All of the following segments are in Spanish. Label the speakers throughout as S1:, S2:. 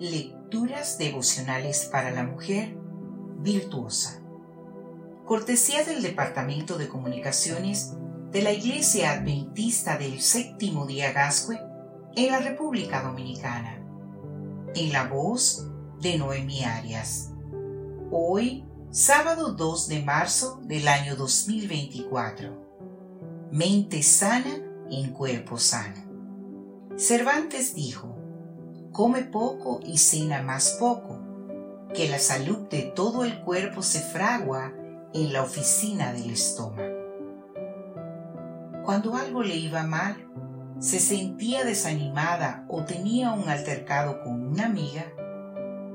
S1: Lecturas devocionales para la mujer virtuosa. Cortesía del Departamento de Comunicaciones de la Iglesia Adventista del Séptimo Día Gascue en la República Dominicana. En la voz de Noemi Arias. Hoy, sábado 2 de marzo del año 2024. Mente sana en cuerpo sano. Cervantes dijo, come poco y cena más poco, que la salud de todo el cuerpo se fragua en la oficina del estómago. Cuando algo le iba mal, se sentía desanimada o tenía un altercado con una amiga,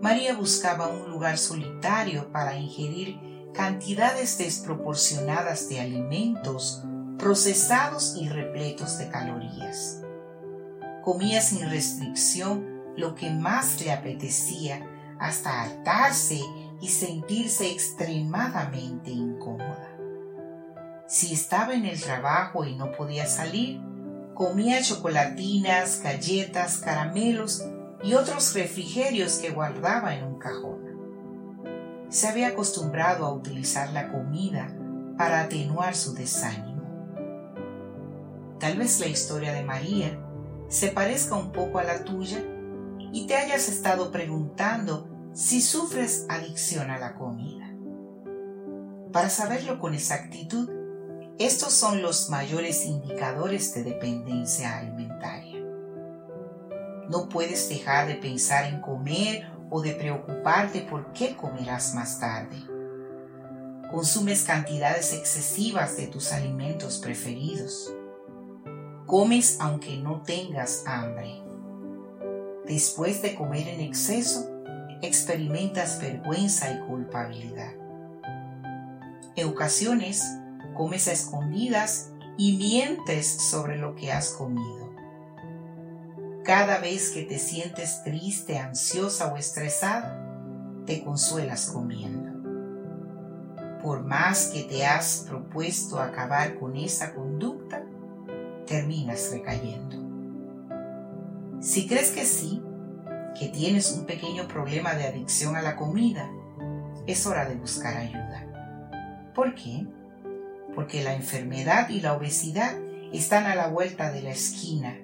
S1: María buscaba un lugar solitario para ingerir cantidades desproporcionadas de alimentos procesados y repletos de calorías. Comía sin restricción lo que más le apetecía hasta hartarse y sentirse extremadamente incómoda. Si estaba en el trabajo y no podía salir, comía chocolatinas, galletas, caramelos y otros refrigerios que guardaba en un cajón. Se había acostumbrado a utilizar la comida para atenuar su desánimo. Tal vez la historia de María se parezca un poco a la tuya y te hayas estado preguntando si sufres adicción a la comida. Para saberlo con exactitud, estos son los mayores indicadores de dependencia alimentaria. No puedes dejar de pensar en comer o de preocuparte por qué comerás más tarde. Consumes cantidades excesivas de tus alimentos preferidos. Comes aunque no tengas hambre. Después de comer en exceso, experimentas vergüenza y culpabilidad. En ocasiones, comes a escondidas y mientes sobre lo que has comido. Cada vez que te sientes triste, ansiosa o estresada, te consuelas comiendo. Por más que te has propuesto acabar con esa conducta, terminas recayendo. Si crees que sí, que tienes un pequeño problema de adicción a la comida, es hora de buscar ayuda. ¿Por qué? Porque la enfermedad y la obesidad están a la vuelta de la esquina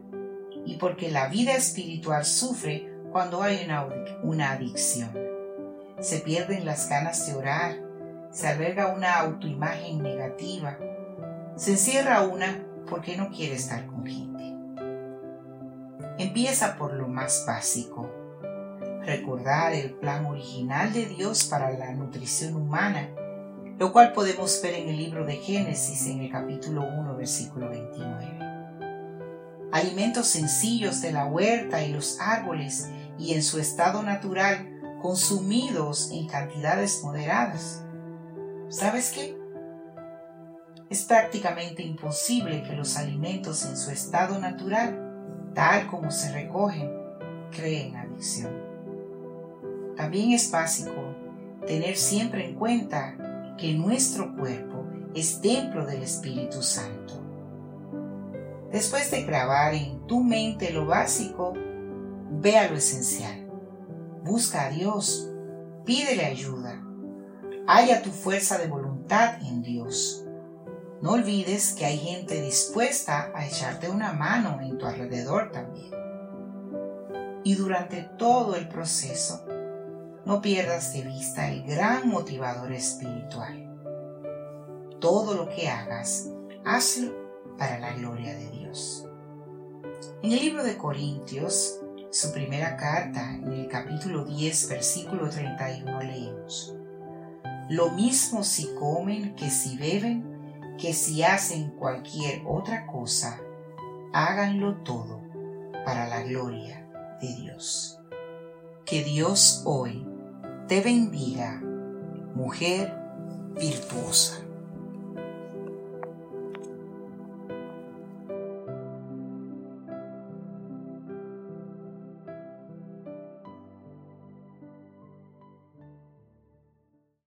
S1: y porque la vida espiritual sufre cuando hay una, adicción. Se pierden las ganas de orar, se alberga una autoimagen negativa, se encierra una porque no quiere estar con gente. Empieza por lo más básico. Recordar el plan original de Dios para la nutrición humana, lo cual podemos ver en el libro de Génesis en el capítulo 1, versículo 29. Alimentos sencillos de la huerta y los árboles y en su estado natural consumidos en cantidades moderadas. ¿Sabes qué? Es prácticamente imposible que los alimentos en su estado natural tal como se recogen, creen adicción. También es básico tener siempre en cuenta que nuestro cuerpo es templo del Espíritu Santo. Después de grabar en tu mente lo básico, ve a lo esencial. Busca a Dios, pídele ayuda. Haya tu fuerza de voluntad en Dios. No olvides que hay gente dispuesta a echarte una mano en tu alrededor también. Y durante todo el proceso, no pierdas de vista el gran motivador espiritual. Todo lo que hagas, hazlo para la gloria de Dios. En el libro de Corintios, su primera carta, en el capítulo 10, versículo 31, leemos, Lo mismo si comen que si beben, que si hacen cualquier otra cosa, háganlo todo para la gloria de Dios. Que Dios hoy te bendiga, mujer virtuosa.